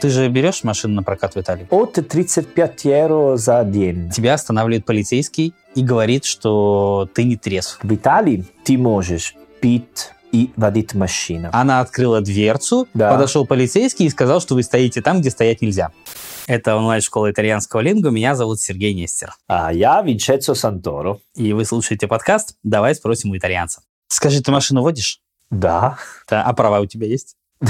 Ты же берешь машину на прокат в Италии? От 35 евро за день. Тебя останавливает полицейский и говорит, что ты не трезв. В Италии ты можешь пить и водить машину. Она открыла дверцу, Да. подошел полицейский и сказал, что вы стоите там, где стоять нельзя. Это онлайн-школа итальянского лингу. Меня зовут Сергей Нестер. А я Винченцо Санторо. И вы слушаете подкаст «Давай спросим у итальянца». Скажи, ты машину водишь? Да. Да, а права у тебя есть?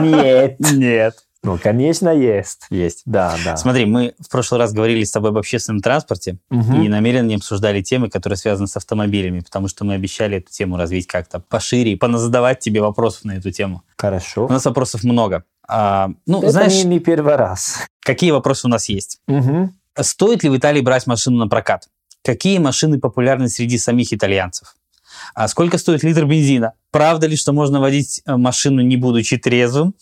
Нет. Нет. Ну, конечно, есть. Есть. Да, да. Смотри, мы в прошлый раз говорили с тобой об общественном транспорте Мгм. и намеренно не обсуждали темы, которые связаны с автомобилями, потому что мы обещали эту тему развить как-то пошире и поназадавать тебе вопросов на эту тему. У Хорошо. нас вопросов много. А, ну, Это знаешь, не, не первый раз. какие вопросы у нас есть? Мгм. Стоит ли в Италии брать машину на прокат? Какие машины популярны среди самих итальянцев? А сколько стоит литр бензина? Правда ли, что можно водить э, машину, не будучи трезвым?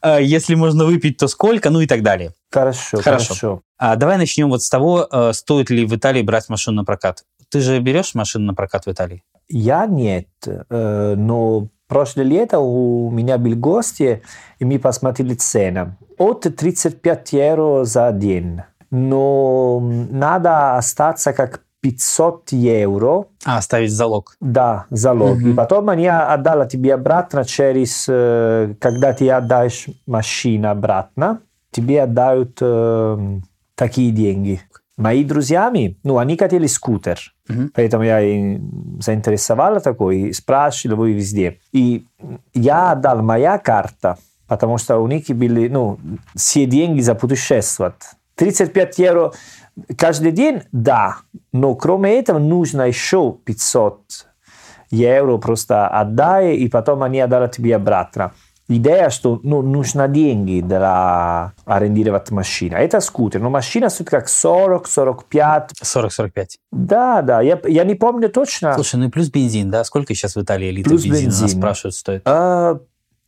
А Если можно выпить, то сколько? Ну и так далее. Хорошо, Хорошо. хорошо. А давай начнем вот с того, э, стоит ли в Италии брать машину на прокат. Ты же берешь машину на прокат в Италии? Я нет, э, но прошлое лето у меня был гости, и мы посмотрели цены. От 35 евро за день. Но надо остаться как 500 евро, А, ставить залог. да, залог. Мгм. И потом они отдали тебе обратно через, э, когда ты отдаешь машину обратно, тебе отдают э, такие деньги. Мои друзьями, ну, они хотели скутер. Мгм. Поэтому я и заинтересовала такой, спрашивал его везде. И я отдал моя карта, потому что у них были, ну, все деньги за путешествовать. 35 евро каждый день, да, но кроме этого нужно еще 500 евро просто отдай, и потом они отдали тебе обратно. Идея, что ну, нужно деньги для арендировать машину. Это скутер, но машина стоит как 40-45. 40-45. Да, да, я, я не помню точно. Слушай, ну и плюс бензин, да? Сколько сейчас в Италии литр Плюс бензина нас бензин. спрашивают стоит? А,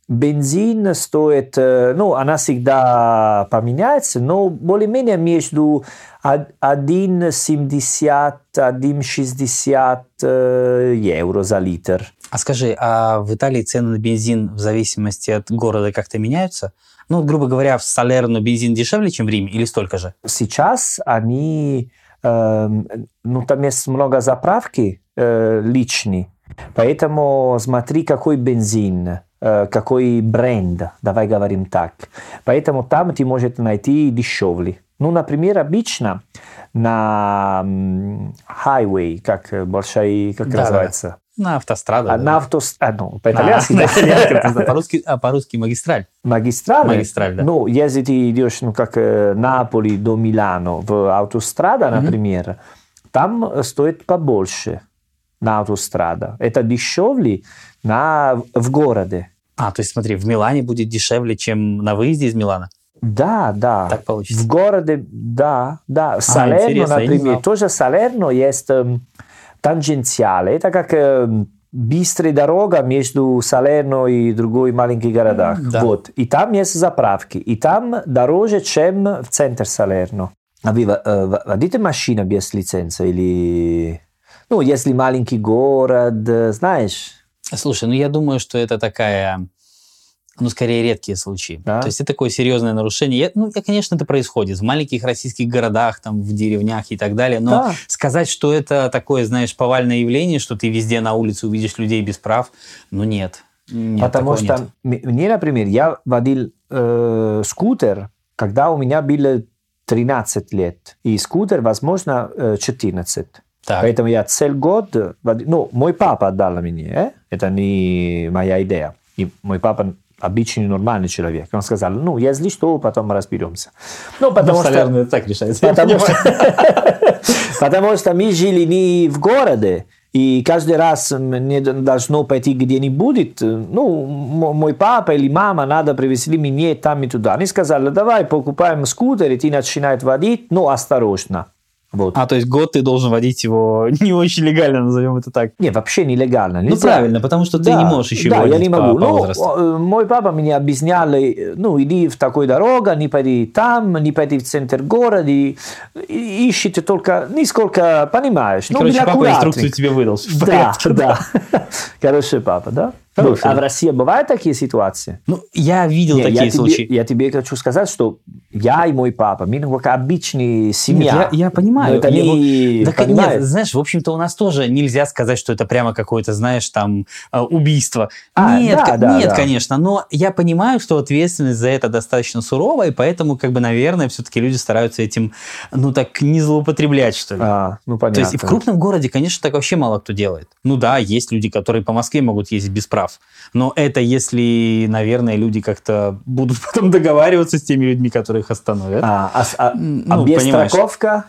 бензин стоит, э, ну, она всегда поменяется, но более-менее между од- 1,70 1,60 э, евро за литр. А скажи, а в Италии цены на бензин в зависимости от города как-то меняются? Ну, грубо говоря, в Салерно бензин дешевле, чем в Риме, или столько же? Сейчас они, эм, ну, там есть много заправки э, личные, поэтому смотри, какой бензин, э, какой бренд, давай говорим так. Поэтому там ты можешь найти дешевле. Ну, например, обычно на highway, как э, большой, как Да-да. называется? На автостраду. А, да. на автос... а, ну, А, по-итальянски, на да. да, по-русски, а по-русски магистраль. Магистраль. Магистраль, да. Ну, если ты идешь, ну, как э, Наполи до Милано, в автострада, например, там э, стоит побольше на автострада. Это дешевле на, в городе. А, то есть смотри, в Милане будет дешевле, чем на выезде из Милана? Да, да. Так получится. В городе, да, да. Салерно, интересно, я не например, тоже Салерно есть эм, танженциале. Это как эм, быстрая дорога между Салерно и другой маленький городах. Да. Вот. И там есть заправки. И там дороже, чем в центр Салерно. А вы э, в- водите машину без лицензии или... Ну, если маленький город, э, знаешь... Слушай, ну я думаю, что это такая, ну скорее редкие случаи. Да? То есть это такое серьезное нарушение. Я- ну, я, конечно, это происходит в маленьких российских городах, там, в деревнях и так далее. Но Да. сказать, что это такое, знаешь, повальное явление, что ты везде на улице увидишь людей без прав, ну нет. Нет, Потому что нет. мне, например, я водил э, скутер, когда у меня было 13 лет, и скутер, возможно, э, 14. Так. Поэтому я целый год. Ну, мой папа отдал мне, э? это не моя идея. И мой папа обычный нормальный человек. Он сказал, ну, если что, потом разберемся. Ну, потому что... это так решается. Потому что, потому что мы жили не в городе, и каждый раз мне должно пойти где-нибудь. Ну, мой папа или мама надо привезли меня там и туда. Они сказали, давай покупаем скутер, и ты начинаешь водить, но осторожно. Вот. А, то есть год ты должен водить его не очень легально, назовем это так. Не, вообще нелегально. Ну, нельзя. правильно, потому что ты Да, не можешь еще да, я не по- могу. по Ну, возрасту. э, мой папа мне объяснял, ну, иди в такой дорогу, не пойди там, не пойди в центр города, и, и ищите только, нисколько, понимаешь, ну, Короче, папа инструкцию тебе выдал. Да, порядке, да. Хороший папа, да? Хороший. А в России бывают такие ситуации? Ну, я видел Не, такие я, случаи. Тебе, я тебе хочу сказать, что я и мой папа, мы ну, как обычные семья. Нет, я, я понимаю. Но это Я- не... Понимаешь? нет, знаешь, в общем-то, у нас тоже нельзя сказать, что это прямо какое-то, знаешь, там, э, убийство. А, нет, да, да, нет, да. конечно, но я понимаю, что ответственность за это достаточно суровая, и поэтому, как бы, наверное, все-таки люди стараются этим, ну, так, не злоупотреблять, что ли. А, ну понятно. То есть в крупном городе, конечно, так вообще мало кто делает. Ну да, есть люди, которые по Москве могут ездить без прав. Но это если, наверное, люди как-то будут потом договариваться с теми людьми, которые их остановят. А, а, а- а ну, без понимаешь. страховка?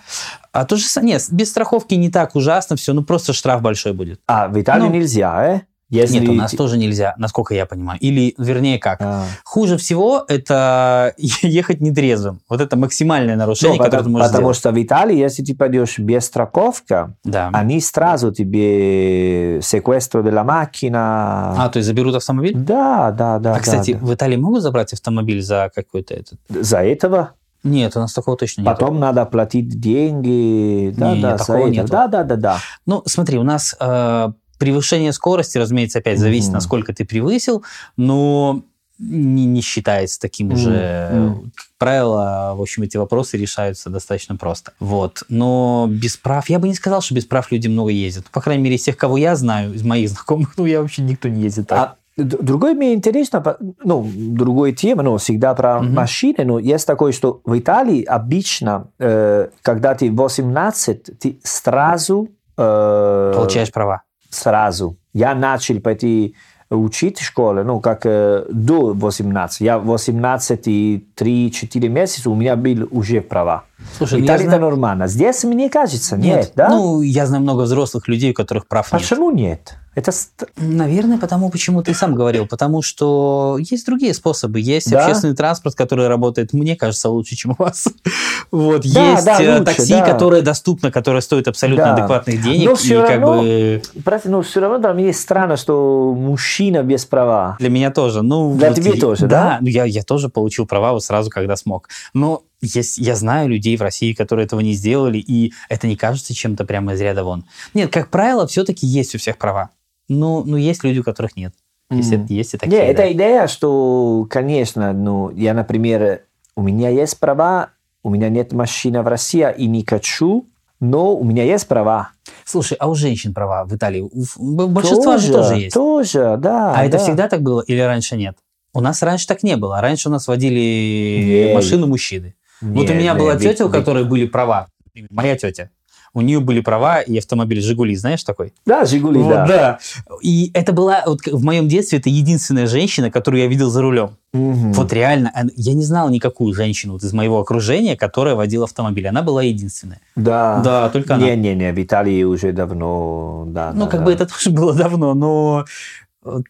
А то же самое, нет, без страховки не так ужасно все, ну просто штраф большой будет. А, в Италии Ну, нельзя, э? Если... Нет, у нас тоже нельзя, насколько я понимаю. Или, вернее, как? А. Хуже всего это ехать нетрезвым. Вот это максимальное Ну, нарушение, которое ты потому, можешь потому сделать. что в Италии, если ты пойдешь без страховка, Да. они сразу тебе секвестро della macchina. А, то есть заберут автомобиль? Да, да, да. а, да, кстати, да. в Италии могут забрать автомобиль за какой-то этот? За этого Нет, у нас такого точно нет. потом надо платить деньги. Да, Не, да, такого нету. Да, да, да, да. Ну, смотри, у нас э, превышение скорости, разумеется, опять зависит, Мгм. насколько ты превысил, но не, не считается таким уже. Мгм. Как правило, в общем, эти вопросы решаются достаточно просто. Вот. Но без прав, я бы не сказал, что без прав люди много ездят. По крайней мере, из тех, кого я знаю, из моих знакомых, ну, я вообще никто не ездит так. А другое мне интересно, ну, другой тема, но всегда про Мгм. машины, но есть такое, что в Италии обычно, э, когда ты 18, ты сразу... э, Получаешь права. Сразу. Я начал пойти учить в школе, ну, как э, до 18. Я 18 и 3-4 месяца у меня был уже права. Слушай, в ну, знаю- нормально. Здесь, мне кажется, нет, да? Ну, я знаю много взрослых людей, у которых прав нет. Почему нет? Это Наверное, потому, почему ты сам говорил. Потому что есть другие способы. Есть Да? общественный транспорт, который работает, мне кажется, лучше, чем у вас. Вот. Да, есть да, э, лучше, такси, да. которое доступно, которое стоит абсолютно Да. адекватных денег. Но и всё как равно- бы Прости, но все равно для меня странно, что мужчина без права. для меня тоже. Ну, Для вот тебя я- тоже, да? ну, я, я тоже получил права вот сразу, когда смог. Но есть, я знаю людей в России, которые этого не сделали, и это не кажется чем-то прямо из ряда вон. Нет, как правило, все-таки есть у всех права. Но, но есть люди, у которых нет. Есть, Мгм. и- есть и такие. Не, да. это идея, что, конечно, ну, я, например, у меня есть права, у меня нет машины в России и не хочу, но у меня есть права. Слушай, а у женщин права в Италии? Большинство же тоже есть. Тоже, да. а это да. всегда так было или раньше нет? У нас раньше так не было. Раньше у нас водили Не. машину мужчины. Вот у Не, меня не, была ведь- тетя, у ведь- которой были права. Моя тетя. У нее были права и автомобиль «Жигули», знаешь такой? Да, Жигули, Вот, да. да. И это была, вот в моем детстве, это единственная женщина, которую я видел за рулем. Мгм. Вот реально, я не знал никакую женщину вот из моего окружения, которая водила автомобиль. Она была единственная. Да. Да, только она. Не-не-не, в Италии уже давно, да. Ну, да, как да. бы это тоже было давно, но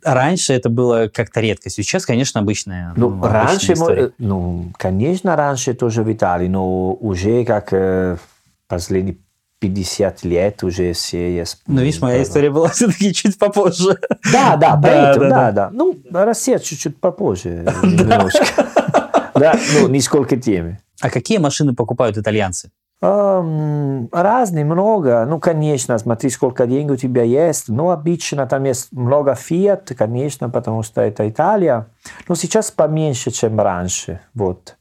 раньше это было как-то редко. Сейчас, конечно, обычная, Ну, ну, раньше, история. мо- ну, конечно, раньше тоже в Италии, но уже как э, последние 50 лет уже все есть. Но, видишь, моя права. история была все-таки чуть попозже. Да, да, Да, поэтому, да, да, да. Ну, Россия чуть-чуть попозже немножко. Да, ну, не сколько теме. А какие машины покупают итальянцы? Ам, Разные, много. Ну, конечно, смотри, сколько денег у тебя есть. Но обычно там есть много Fiat, конечно, потому что это Италия. Но сейчас поменьше, чем раньше. Вот.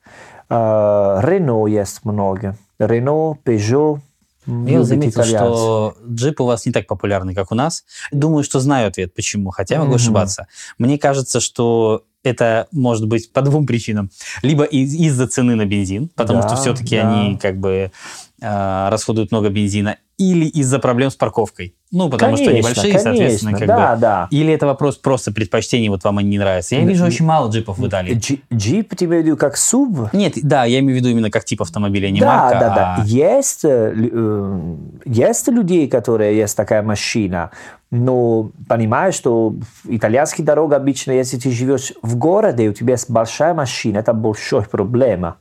А, Renault есть много. Renault, Peugeot. Я заметил, итальянцы. что джип у вас не так популярный, как у нас. Думаю, что знаю ответ, почему, хотя могу Мгм. ошибаться. Мне кажется, что это может быть по двум причинам. Либо из- из-за цены на бензин, потому Да, что все-таки да. они как бы э, расходуют много бензина, или из-за проблем с парковкой. Ну, потому что они Конечно, соответственно, конечно, как да, бы... да. Или это вопрос просто предпочтений, вот вам они не нравятся. Я вижу очень мало джипов в Италии. Джи- Джип, ты имеешь в виду как SUV? Нет, да, я имею в виду именно как тип автомобиля, не да, марка, да, да. а- Есть, э, э, есть людей, которые есть такая машина, но понимаешь, что итальянские дороги обычно, если ты живешь в городе, у тебя есть большая машина, это большой проблема.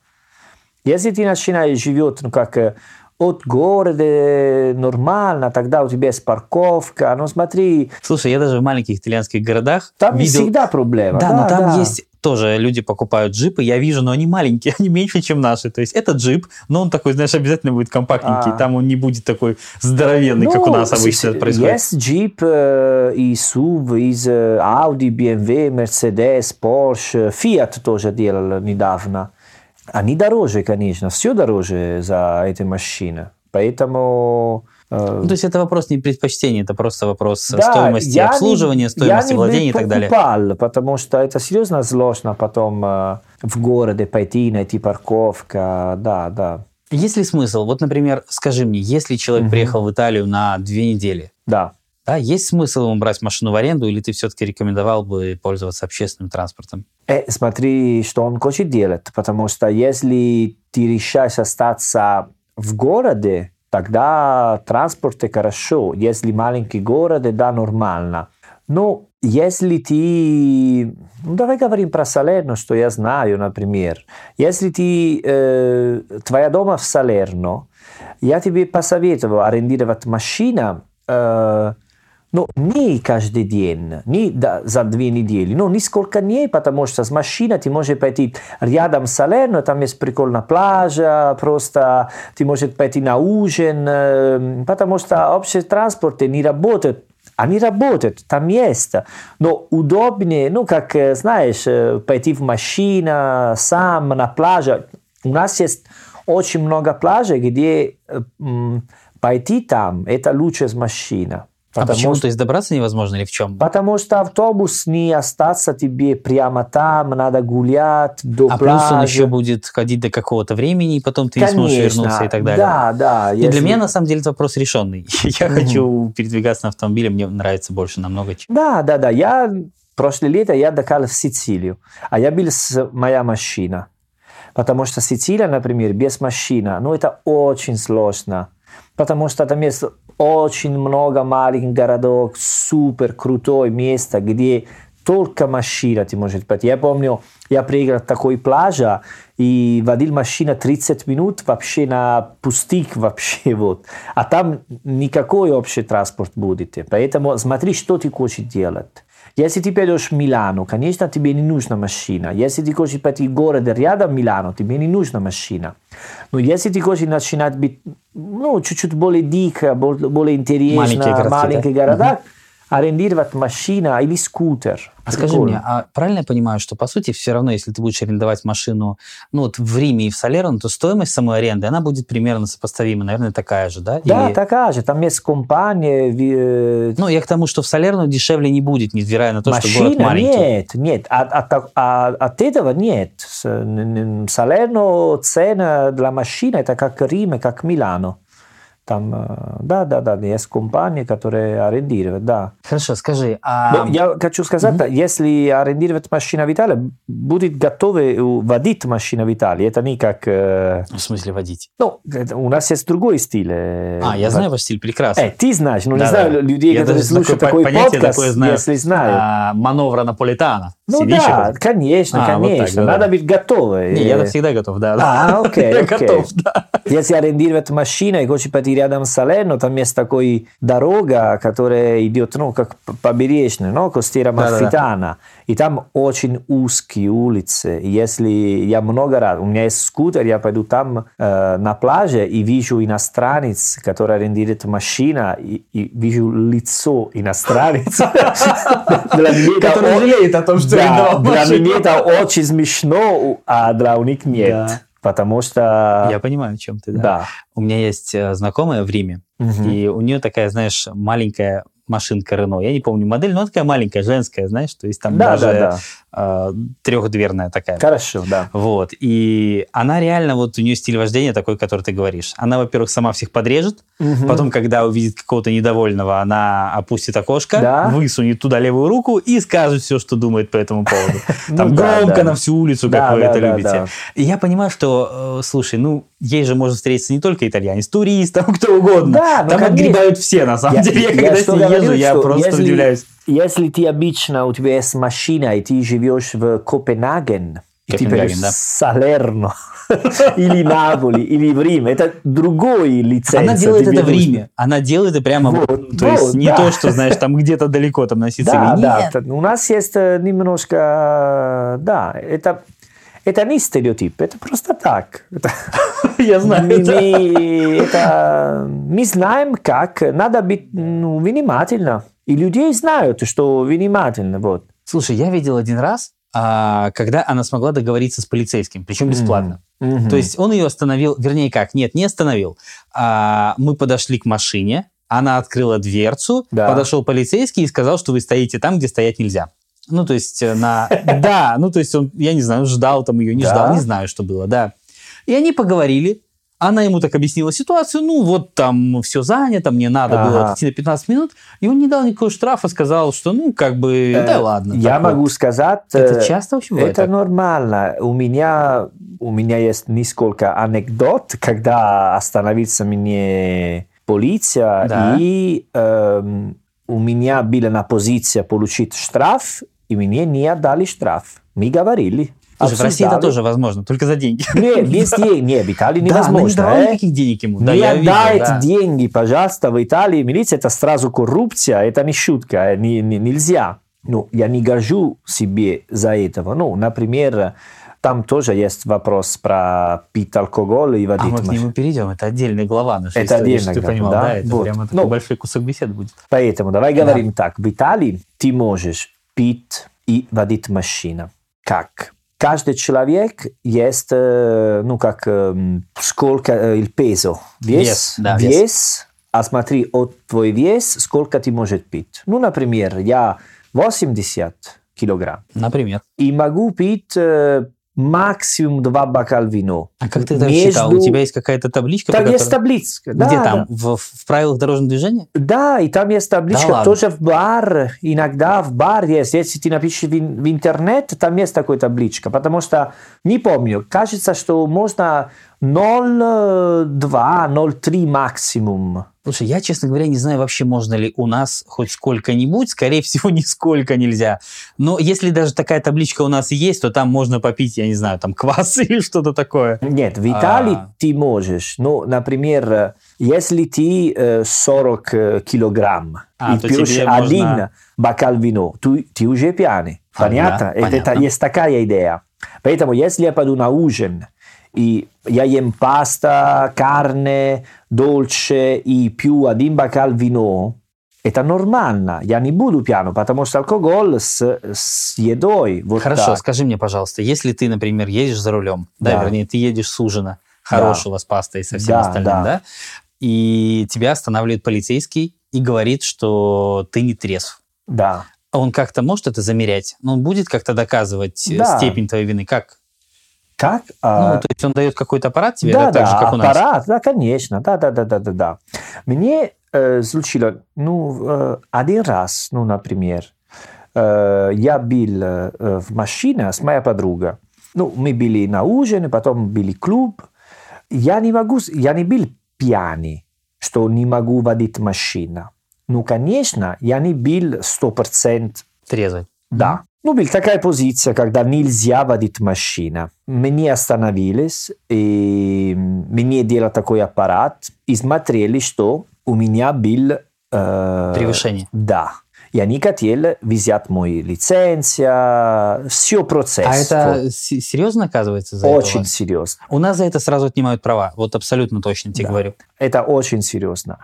Если ты начинаешь живет, ну, как э, от города нормально, тогда у тебя есть парковка, ну смотри, Слушай, я даже в маленьких итальянских городах там видел... всегда проблема. Да, но там да. есть тоже люди покупают джипы, я вижу, но они маленькие, они меньше, чем наши. То есть это джип, но он такой, знаешь, обязательно будет компактненький, А. там он не будет такой здоровенный, как у нас обычно это происходит. Есть джип э, и SUV из э, Audi, BMW, Mercedes, Porsche, Fiat тоже делал недавно. Они дороже, конечно, все дороже за эти машины. Поэтому... э, Ну, то есть это вопрос не предпочтения, это просто вопрос да, стоимости я не- обслуживания, стоимости я не владения и так далее. покупал, потому что это серьезно сложно потом э, в городе пойти, найти парковка. Да, да, Есть ли смысл? Вот, например, скажи мне, если человек Мгм. приехал в Италию на две недели, да. да, есть смысл ему брать машину в аренду, или ты все-таки рекомендовал бы пользоваться общественным транспортом? Э, смотри, что он хочет делать, потому что если ты решаешь остаться в городе, тогда транспорт хорошо. Если маленький город, да, нормально. Но если ты... Ну, давай говорим про Салерно, что я знаю, например. Если ты... э, твоя дома в Салерно, я тебе посоветую арендировать машину э, ну, не каждый день, не за две недели, но несколько дней, потому что с машиной ты можешь пойти рядом с Салерно, там есть прикольная пляжа, просто ты можешь пойти на ужин, э, потому что общий транспорт не работает. Они работают, там есть, но удобнее, ну, как, э, знаешь, э, пойти в машину сам на пляже. У нас есть очень много пляжей, где э, пойти там, это лучше с машиной. А Потому почему? что- То есть добраться невозможно или в чем? Потому что автобус не остаться тебе прямо там, надо гулять до А плюс он пляжа. еще будет ходить до какого-то времени, и потом ты не сможешь Конечно, вернуться и так далее. Да, да. И Для если- меня, на самом деле, этот вопрос решенный. Я хочу передвигаться на автомобиле, мне нравится больше намного. Да, да, да. Я прошлое лето я отдыхал в Сицилию, а я был с моя машина. Потому что Сицилия, например, без машины, ну это очень сложно. Потому что там есть очень много маленьких городов, супер крутое место, где только машина ты можешь пойти. Я помню, я приехал такой пляжа и водил машина 30 минут вообще на пустых вообще вот. А там никакой общий транспорт будет. Поэтому смотри, что ты хочешь делать. Если ты пойдешь в Милану, конечно, тебе не нужна машина. Если ты хочешь пойти в город рядом Милану, тебе не нужна машина. Но если ты хочешь начинать быть ну, чуть-чуть более дико, бол- более интересно, Маленькие маленькие да? города, арендировать машина или скутер. А скажи мне, а правильно я понимаю, что по сути все равно, если ты будешь арендовать машину, ну вот в Риме и в Салерно, то стоимость самой аренды, она будет примерно сопоставима, наверное, такая же, да? Да, Или- такая же. Там есть компания, э, Ну, я к тому, что в Салерно дешевле не будет, невзирая на то, что город Машина маленький. нет, нет. От, от, а- от этого нет. Салерно цена для машины это как Рим, как Милано. Там, э, да, да, да, есть компании, которые арендируют, да. Хорошо, скажи, а... Но я хочу сказать, если арендировать машину в Италии, будет готовы водить машину в Италии. Это не как... э, В смысле водить? Ну, у нас есть другой стиль. э, А, я знаю ваш стиль прекрасно. Э, ты знаешь, но не Да-да. знаю людей, Я которые слушают такое такой понятие подкаст, такое знаю. если знают. А, мановра наполитана. Ну Сидишь да, вот- конечно, А, вот так, конечно. да, Надо да. быть готовым. Не, я всегда готов, да. да. А, окей, Я окей. готов, да. Если арендировать машину и хочешь пойти рядом с Салерно, там есть такой дорога, которая идет, ну, как побережная, ну, Костера Да-да-да. Малфитана. И там очень узкие улицы. Если я много раз, у меня есть скутер, я пойду там э, на пляже и вижу иностранец, который арендирует машину, и, и вижу лицо иностранца. Который жалеет о том, что арендовал Для меня это очень смешно, а для них нет. Да. Потому что... Я понимаю, о чем ты, да. Да. У меня есть э, знакомая в Риме, Мгм. и у нее такая, знаешь, маленькая машинка Рено. Я не помню модель, но она такая маленькая, женская, знаешь, то есть там Да, даже да, э, трехдверная такая. Хорошо, да. Вот. И она реально, вот у нее стиль вождения такой, который ты говоришь. Она, во-первых, сама всех подрежет, Мгм. потом, когда увидит какого-то недовольного, она опустит окошко, Да. высунет туда левую руку и скажет все, что думает по этому поводу. Там Ну да, громко на всю улицу, как вы это любите. И я понимаю, что, э, слушай, ну, ей же может встретиться не только итальянец, турист, там кто угодно. Ну, там отгребают все, на самом деле. Я, когда с ней езжу, я просто удивляюсь. Если ты обычно, у тебя есть машина, и ты живешь в Копенгаген, И ты поедешь да. в Салерно или Наполи, или в Рим. Это другой лицензия. Она делает это в. Риме. Она делает это прямо, Вот, вот, то есть вот, не да. то, что, знаешь, там где-то далеко, там на Сицилии. Да, да. Нет. т- У нас есть э, немножко... Да, это, это не стереотип, это просто так. Это- Я знаю. мы, да. мы- это- мы знаем, как надо быть ну, внимательно. И людей знают, что внимательно. Вот. Слушай, я видел один раз, а, когда она смогла договориться с полицейским, причем бесплатно. Мгм. То есть он ее остановил, вернее как, нет, не остановил. А, мы подошли к машине, она открыла дверцу, Да. подошел полицейский и сказал, что вы стоите там, где стоять нельзя. Ну, то есть э, на... Да, ну, то есть он, я не знаю, ждал там ее, не Да? ждал, не знаю, что было, да. И они поговорили, она ему так объяснила ситуацию, ну, вот там все занято, мне надо было Ага. идти на 15 минут, и он не дал никакого штрафа, сказал, что, ну, как бы, Э, да ладно. Я так вот. могу сказать... Это э, часто вообще бывает Это так? нормально. У меня, у меня есть несколько анекдот, когда остановился мне полиция, Да. и эм, у меня была на позиции получить штраф, и мне не отдали штраф. Мы говорили. Слушай, в России это тоже возможно, только за деньги. Не, без денег. Не, в Италии Да, не невозможно. э. никаких денег ему. Да, не отдайте да. деньги, пожалуйста, в Италии милиция это сразу коррупция, это не шутка, э, не- не- нельзя. Ну, я не горжу себе за этого. Ну, например, там тоже есть вопрос про пить алкоголь и А водить мы к нему перейдем. Это отдельная глава нашей Это истории, отдельная глава, понимал. да? Да, это Вот. прямо такой Ну, большой кусок беседы будет. Поэтому давай Да. говорим так. В Италии ты можешь пить и водить машину. Как? Каждый человек есть, э, ну, как, эм, сколько э, il peso. Вес. Вес, да, вес. вес. А смотри, от твой вес, сколько ты можешь пить. Ну, например, я 80 килограмм. Например. И могу пить э, максимум два бокала вино. А как ты это Между- считал? У тебя есть какая-то табличка? Там есть которой- табличка. Где да, там? да. В, в правилах дорожного движения? Да, и там есть табличка Да ладно? тоже в бар. Иногда в бар есть. Если ты напишешь в, в интернет, там есть такая табличка. Потому что, не помню, кажется, что можно 0,2, 0,3 максимум. Слушай, я, честно говоря, не знаю вообще, можно ли у нас хоть сколько-нибудь. Скорее всего, нисколько нельзя. Но если даже такая табличка у нас есть, то там можно попить, я не знаю, там квас или что-то такое. Нет, в Италии А. ты можешь. Ну, например, э, если ты э, 40 э, килограмм А, и пьешь тебе один можно- бокал вина, ты, ты уже пьяный. Понятно? да, Это- понятно. есть такая идея. Поэтому, если я пойду на ужин, я ем паста, carne, dolce пью один бокал вино, это нормально. Я не буду пьяным, потому что алкоголь с, с едой. Вот Хорошо, так. скажи мне, пожалуйста, если ты, например, едешь за рулем, да, Да. вернее, ты едешь с ужина хорошего с пастой и со всем Да, остальным, да. да. и тебя останавливает полицейский и говорит, что ты не трезв. Да. Он как-то может это замерять? Ну, он будет как-то доказывать э, Да. степень твоей вины? Как? Как? А, Ну, то есть он дает какой-то аппарат тебе, да, да, так же, как у нас? аппарат, да, конечно, да, да, да, да, да, да. Мне э, случилось, ну, э, один раз, ну, например, э, я был э, в машине с моей подругой. Ну, мы были на ужин, потом были клуб. Я не могу, я не был пьяный, что не могу водить машину. Ну, конечно, я не был 100% Трезвый. да. Ну, была такая позиция, когда нельзя водить машину. Мне остановились, и мне делали такой аппарат, и смотрели, что у меня был... э, Превышение. Да. И они хотели взять мою лицензию, все процесс. А это серьезно оказывается за Очень это? серьезно. У нас за это сразу отнимают права. Вот абсолютно точно тебе Да. говорю. Это очень серьезно.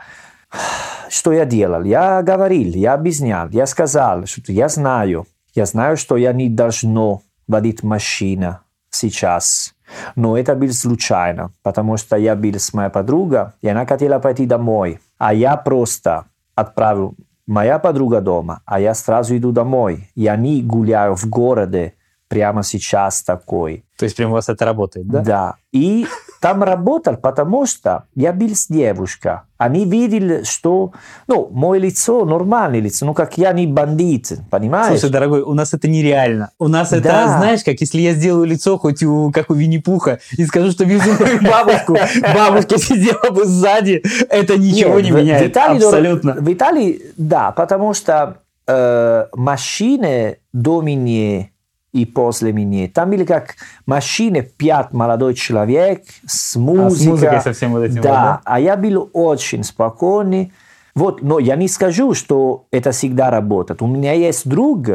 Что я делал? Я говорил, я объяснял, я сказал, что я знаю, я знаю, что я не должно водить машину сейчас. Но это было случайно, потому что я был с моей подругой, и она хотела пойти домой. А я просто отправил моя подруга дома, а я сразу иду домой. Я не гуляю в городе прямо сейчас такой. То есть прям у вас это работает, да? Да. И там работал, потому что я был с девушкой. Они видели, что, ну, мое лицо нормальное лицо, ну, как я не бандит, понимаешь? Слушай, дорогой, у нас это нереально. У нас это, Да. знаешь, как если я сделаю лицо хоть у, как у Винни-Пуха и скажу, что вижу мою бабушку, бабушка сидела бы сзади, это ничего не меняет. В Италии, Абсолютно. В Италии, да, потому что э, машины до меня и после меня. Там были как машины, пять молодой человек с музыкой. А с музыкой совсем вот этим да, вот, да? а я был очень спокойный. Вот, но я не скажу, что это всегда работает. У меня есть друг,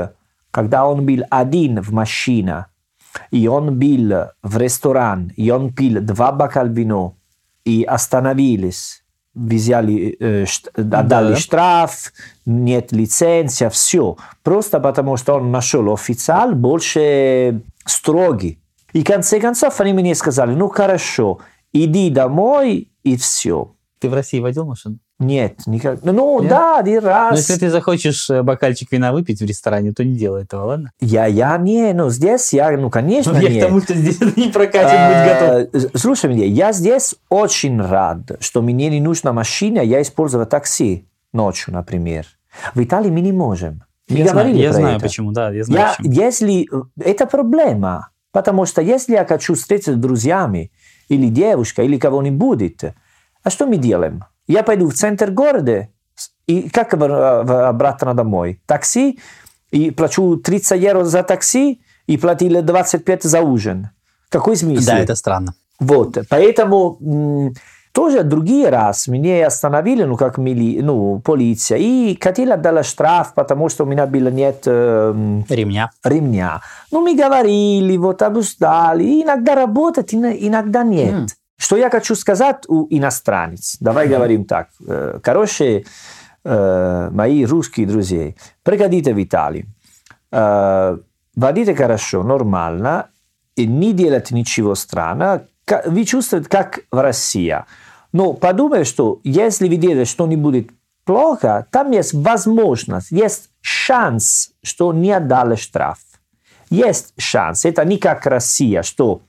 когда он был один в машине, и он был в ресторан, и он пил два бокала вина, и остановились, взяли, э, отдали Да. штраф, нет лицензия, все. Просто потому, что он нашел официал больше строгий. И в конце концов они мне сказали, ну хорошо, иди домой и все. Ты в России водил машину? Нет, никак. Ну Нет? да, один раз. Но если ты захочешь э, бокальчик вина выпить в ресторане, то не делай этого, ладно? Я, я не, ну здесь я, ну конечно Ну, я нет. к тому, что здесь не прокатит, будь готов. Э, Слушай меня, я здесь очень рад, что мне не нужна машина, я использую такси ночью, например. В Италии мы не можем. Мы Я знаю, я знаю это. почему, да, я знаю Я, если это проблема, потому что если я хочу встретиться с друзьями или девушка или кого-нибудь, а что мы делаем? Я пойду в центр города и как обратно домой? Такси и плачу 30 евро за такси и платил 25 за ужин. Какой смысл? Да, это странно. Вот, поэтому тоже другие раз меня остановили, ну, как мили, ну, полиция, и хотела дала штраф, потому что у меня было нет эм, Ремня. ремня. Ну, мы говорили, вот, обуздали, и иногда работает, ин- иногда нет. М. Что я хочу сказать у иностранец? Давай говорим так. Э, Короче, э, мои русские друзья, приходите в Италию, э, водите хорошо, нормально, и не делайте ничего странного, вы чувствуете, как в России. Но подумай, что если вы делаете что-нибудь плохо, там есть возможность, есть шанс, что не отдали штраф. Есть шанс. Это не как Россия, что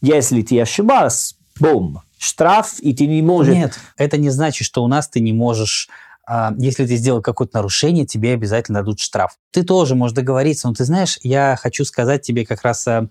если ты ошибался, бум, штраф, и ты не можешь... Нет, это не значит, что у нас ты не можешь а, если ты сделал какое-то нарушение, тебе обязательно дадут штраф. Ты тоже можешь договориться, но ты знаешь, я хочу сказать тебе как раз о,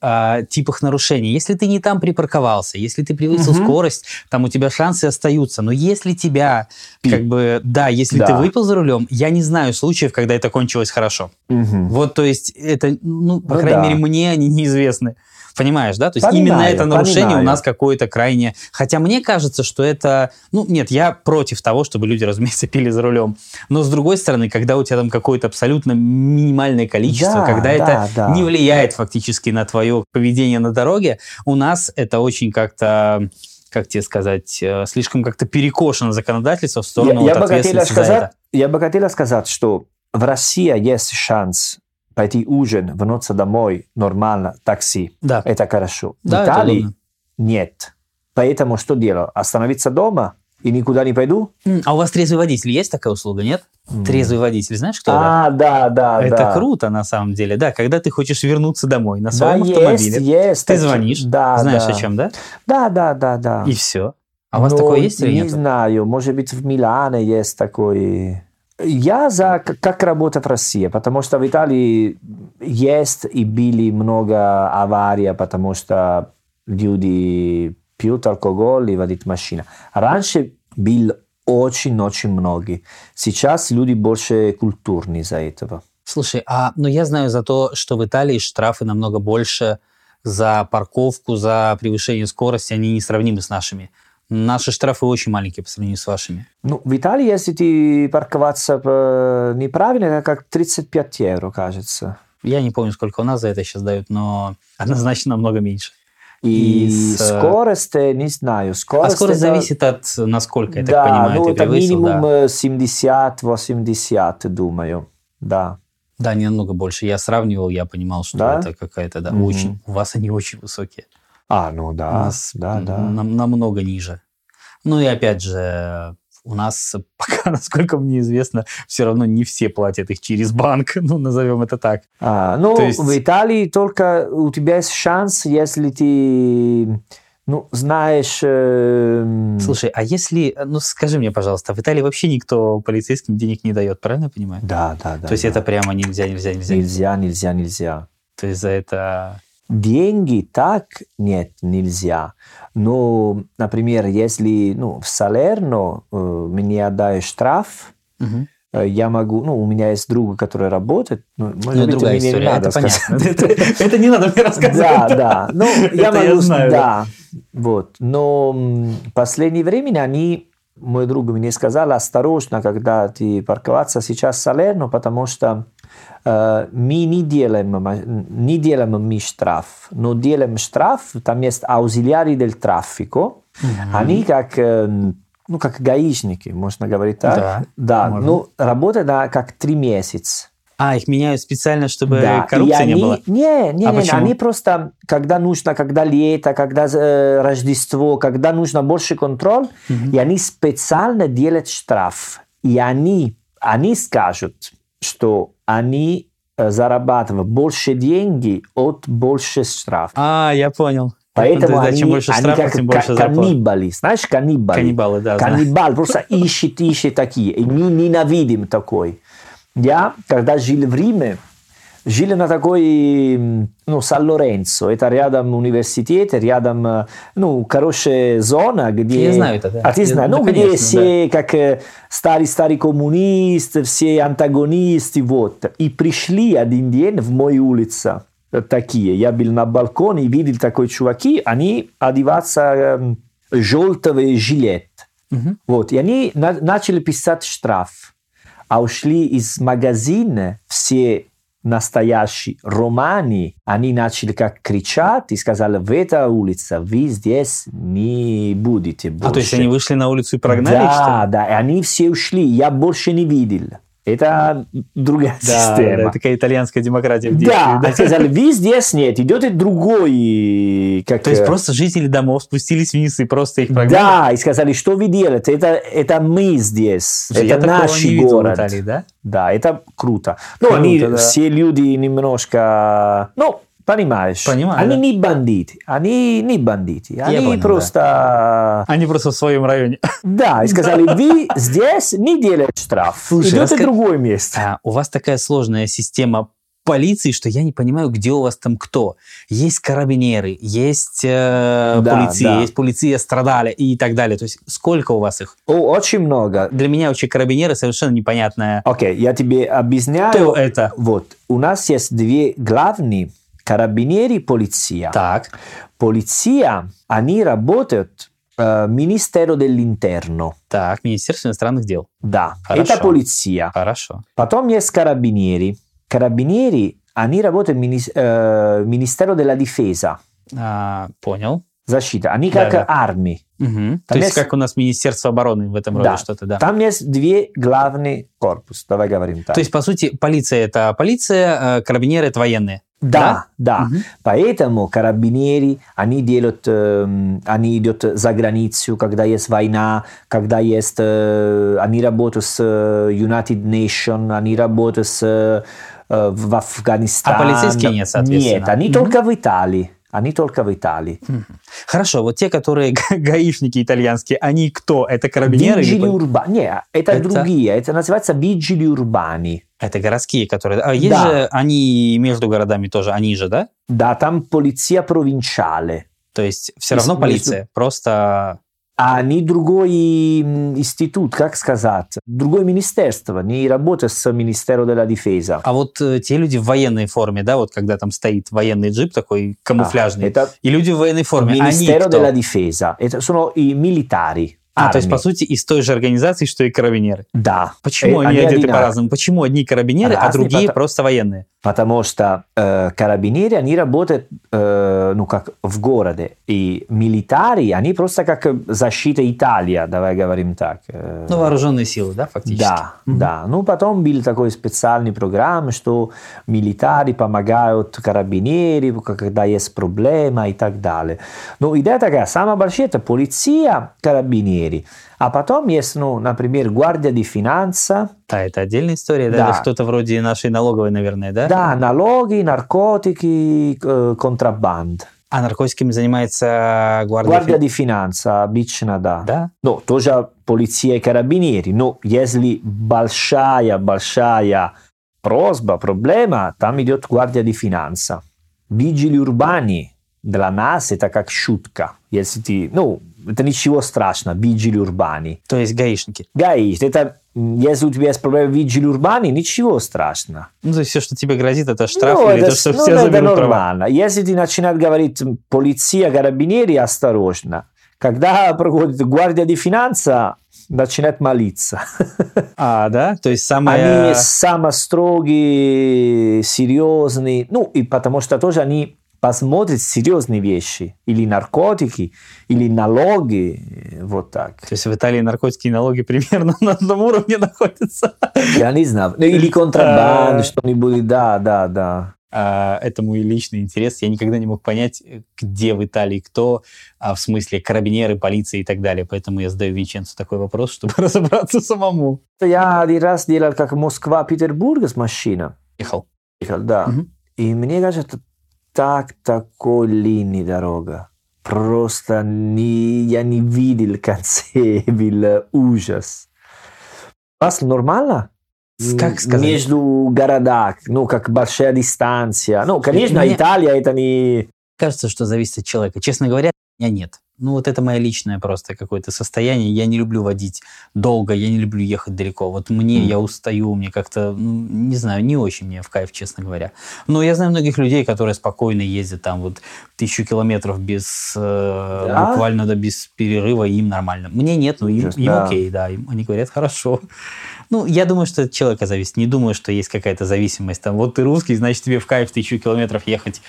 о типах нарушений. Если ты не там припарковался, если ты превысил Мгм. скорость, там у тебя шансы остаются. Но если тебя, Пи- как бы, да, если Да. ты выпил за рулем, я не знаю случаев, когда это кончилось хорошо. Мгм. Вот, то есть, это, ну, по Ну крайней да. мере, мне они неизвестны. Понимаешь, да? То есть Понимаю, именно это нарушение понимаю. у нас какое-то крайне... Хотя мне кажется, что это... Ну, нет, я против того, чтобы люди, разумеется, пили за рулем. Но, с другой стороны, когда у тебя там какое-то абсолютно минимальное количество, Да, когда да, это да. не влияет фактически на твое поведение на дороге, у нас это очень как-то как тебе сказать, э, слишком как-то перекошено законодательство в Я, сторону вот я бы хотела ответственности за сказать, я бы хотела сказать, что в России есть шанс пойти ужин, вернуться домой нормально, такси. Да, Это хорошо. Да, в это Италии удобно. нет. Поэтому что делаю? Остановиться дома и никуда не пойду? А у вас трезвый водитель есть такая услуга, нет? М. Трезвый водитель, знаешь, кто это? А, да, да, Это да. круто, на самом деле, да, когда ты хочешь вернуться домой на Да, своем есть, автомобиле. есть. Ты такие- звонишь, да, знаешь да. о чем, да? Да, да, да, да. И все. А у вас Ну, такое есть или Не нет? знаю, может быть в Милане есть такой. Я за как работа в России, потому что в Италии есть и были много аварий, потому что люди пьют алкоголь и водят машину. Раньше был очень-очень много. Сейчас люди больше культурные из-за этого. Слушай, а ну я знаю за то, что в Италии штрафы намного больше за парковку, за превышение скорости, они несравнимы с нашими. Наши штрафы очень маленькие по сравнению с вашими. Ну, в Италии, если ты парковаться э, неправильно, это как 35 евро, кажется. Я не помню, сколько у нас за это сейчас дают, но однозначно намного меньше. И, И с, э, скорость, э, не знаю, А скорость... скорость это- зависит от насколько, я да, так понимаю, ну ты это превысил, минимум да. э, 70-80, думаю, да. Да, не намного больше. Я сравнивал, я понимал, что Да? это какая-то, да, Мгм. очень. У вас они очень высокие. А, ну да, у нас да, да. нам- намного ниже. Ну и опять же, у нас пока, насколько мне известно, все равно не все платят их через банк, ну назовем это так. А, ну, То есть- в Италии только у тебя есть шанс, если ты, ну, знаешь... э, Слушай, а если, ну скажи мне, пожалуйста, в Италии вообще никто полицейским денег не дает, правильно я понимаю? Да, да, да. То есть да. это прямо нельзя, нельзя, нельзя. Нельзя, нельзя, нельзя. То есть за это... Деньги так нет, нельзя. Но, например, если ну, в Салерно э, мне отдают штраф, Мгм. э, я могу, ну, у меня есть друг, который работает, ну, может Ну, быть, другая история, это понятно. Это не надо мне рассказывать. Да, да. Ну, я могу, да. Вот. Но в последнее время они, мой друг мне сказал, осторожно, когда ты парковаться сейчас в Салерно, потому что э, мы не делаем, не делаем мы штраф, но делаем штраф, там есть аузилиари del tráfico, они как, э, ну, как гаишники, можно говорить так. Да, да ну, работают на, как три месяца. А, их меняют специально, чтобы Да, коррупции не они- было? Не, не, А не, почему? они просто, когда нужно, когда лето, когда э, Рождество, когда нужно больше контроль, и они специально делают штраф. И они, они скажут, что они э, зарабатывают больше деньги от больше штраф. А, я понял. Поэтому То есть, они, чем больше они штрафов, как тем больше зарплат. каннибали. Знаешь, каннибали? Каннибалы, да. Каннибал просто ищет, ищет такие. И мы ненавидим такой. Я, когда жил в Риме, жили на такой, ну, Сан-Лоренцо. Это рядом университет, рядом, э, ну, хорошая зона, где... Я знаю это, да. А ты знаешь? ну, Ну, где конечно, все как э, старые-старые коммунисты, все антагонисты, вот. И пришли один день в мою улицу э, такие. Я был на балконе и видел такой чуваки, они одеваются эм, желтый жилет. Вот, и они на- начали писать штраф. А ушли из магазина все настоящие романи, они начали как кричать и сказали, в эта улица вы здесь не будете больше. А, то есть они вышли на улицу и прогнали их, что Да, да, и они все ушли, я больше не видел. Это другая Да, система. да, такая итальянская демократия в Да, они сказали, вы здесь нет, идете другой. Как, То есть э, просто жители домов спустились вниз и просто их прогнали? Да, и сказали, что вы делаете? Это, это мы здесь, Слушай, это наш город. Италии, да? Да, это круто. Ну, Круто, они да. все люди немножко, ну, понимаешь? Понимаю, Они да. не бандиты, они не бандиты, они понял, да. просто... Они просто в своем районе. Да, и сказали, вы здесь не делаете штраф, Слушай, идете раска- в другое место. А, у вас такая сложная система полиции, что я не понимаю, где у вас там кто. Есть карабинеры, есть э, Да, полиция, да. есть полиция страдали и так далее. То есть сколько у вас их? О, очень много. Для меня вообще карабинеры совершенно непонятное. Окей, я тебе объясняю. Кто это? Вот, у нас есть две главные, карабинери полиция. Так, Полиция, они работают э, Министерство dell'Interno. так, Министерство иностранных дел. Да, Хорошо. это полиция. Хорошо. Потом есть карабинери. Карабинери, они работают мини, э, Министерство della Difesa. А, понял. Защита. Они Да, как да. армии. Мгм. То есть есть- как у нас Министерство обороны в этом роде Да. что-то, да. Там есть две главные корпуса. Давай говорим так. То есть, по сути, полиция это полиция, э, карабинеры это военные. Да, да. Мгм. Поэтому карабинери, они делают, эм, они идут за границу, когда есть война, когда есть, э, они работают с э, United Nations, они работают с, э, э, в Афганистане. А полицейские нет, соответственно? Нет, они Мгм. только в Италии. Они только в Италии. Хорошо, вот те, которые га- гаишники итальянские, они кто? Это карабинеры? или Vigili пол- урбани. Нет, это, Это- другие. Это называется vigili урбани. Это городские, которые... А есть Да. же они между городами тоже, они же, да? Да, там полиция провинциале. То есть все равно полиция, просто... А не другой институт, как сказать, другое министерство, не работает с Министерством della Difesa. А вот э, те люди в военной форме, да, вот когда там стоит военный джип такой камуфляжный, А, это и люди в военной форме, кто? della Difesa. Это sono i militari. А, то есть, по сути, из той же организации, что и карабинеры. Да. Почему Э, они, одеты одинаковые. по-разному? Почему одни карабинеры, а Разные, другие пото- просто военные? Потому что э, карабинеры, они работают, э, ну, как в городе. И милитари, они просто как защита Италии, давай говорим так. Э, Ну, вооруженные силы, да, фактически? Да, Мгм. да. Ну, потом был такой специальный программа, что милитари помогают карабинери, когда есть проблема и так далее. Но идея такая, самая большая это полиция, карабинери. А потом есть, ну, например, гвардия di finanza, Да, это отдельная история, да? Да. Это что-то вроде нашей налоговой, наверное, да? да, налоги, наркотики, э, контрабанд. А наркотиками занимается гвардия? Гвардия фи- di finanza, обычно, да. Да? Ну, тоже полиция и карабинери. Но если большая-большая просьба, проблема, там идет гвардия di finanza. Vigili урбани для нас это как шутка. Если ты, ну, это ничего страшного, vigili урбани. То есть гаишники. Гаишник, это, если у тебя есть проблемы vigili урбани, ничего страшного. Ну, то есть все, что тебе грозит, это штраф ну, или это, то, что ну, все это заберут права. нормально. Если ты начинает говорить полиция, карабинери, осторожно. Когда проходит гвардия di финанса, начинает молиться. А, да? То есть самое... Они самые строгие, серьезные. Ну, и потому что тоже они посмотрят серьезные вещи. Или наркотики, или налоги. Вот так. То есть в Италии наркотики и налоги примерно на одном уровне находятся. Я не знаю. Ну, Или контрабанда, что-нибудь. Да, да, да. А, это мой личный интерес. Я никогда не мог понять, где в Италии кто, а в смысле карабинеры, полиция и так далее. Поэтому я задаю Винченцу такой вопрос, чтобы разобраться самому. Я один раз делал как Москва-Петербург с машиной. Ехал. Ехал, да. Мгм. И мне кажется, так такой линий дорога. Просто не, я не видел конце, был ужас. У вас нормально? Как сказать? Между городах, ну, как большая дистанция. Ну, конечно, Мне- Италия это не... Кажется, что зависит от человека. Честно говоря, меня нет. Ну, вот это мое личное просто какое-то состояние. Я не люблю водить долго, я не люблю ехать далеко. Вот мне, Мгм. я устаю, мне как-то, ну, не знаю, не очень мне в кайф, честно говоря. Но я знаю многих людей, которые спокойно ездят там вот тысячу километров без, э, Да? буквально да, без перерыва, и им нормально. Мне нет, ну, им, им да. окей, да, им- они говорят, хорошо. Ну, я думаю, что от человека зависит. Не думаю, что есть какая-то зависимость. Там, вот ты русский, значит, тебе в кайф тысячу километров ехать.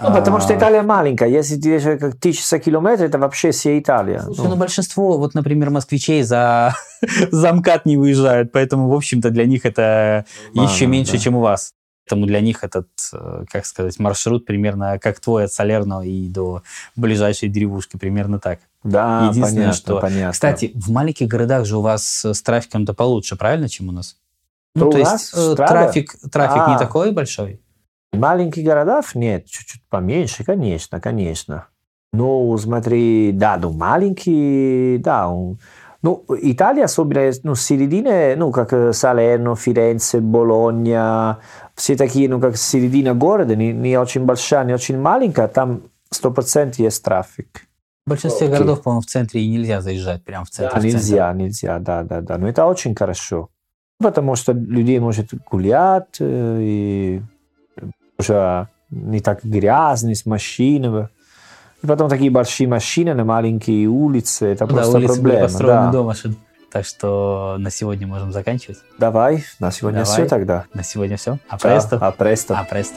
Ну, потому что А, Италия маленькая. Если ты как тысяча километров, это вообще вся Италия. Слушай, Ну, ну большинство, вот, например, москвичей за, за МКАД не выезжают, поэтому, в общем-то, для них это Нормально, еще меньше, да. чем у вас. Поэтому для них этот, э, как сказать, маршрут примерно как твой от Салерно и до ближайшей деревушки, примерно так. да, Единственное, понятно, что- понятно. Кстати, в маленьких городах же у вас с трафиком-то получше, правильно, чем у нас? Ну, то есть э, трафик, трафик не А. такой большой? Маленьких городов нет, чуть-чуть поменьше, конечно, конечно. Ну, смотри, да, ну, маленькие, да. он- Ну, Италия, особенно, ну, середина, ну, как Салерно, Фиренце, Болонья, все такие, ну, как середина города, не, не очень большая, не очень маленькая, там 100% есть трафик. В большинстве Окей. городов, по-моему, в центре и нельзя заезжать прямо в центр. Да, в центр. нельзя, нельзя, да, да, да. Но это очень хорошо. Потому что людей может гулять, э, и уже не так грязно с машинами. И потом такие большие машины на маленькие улицы, это да, просто улицы были проблема. построены да. до машин. Так что на сегодня можем заканчивать. Давай, на сегодня Давай. все тогда. На сегодня все. А Ciao, престо. a presto. А престо.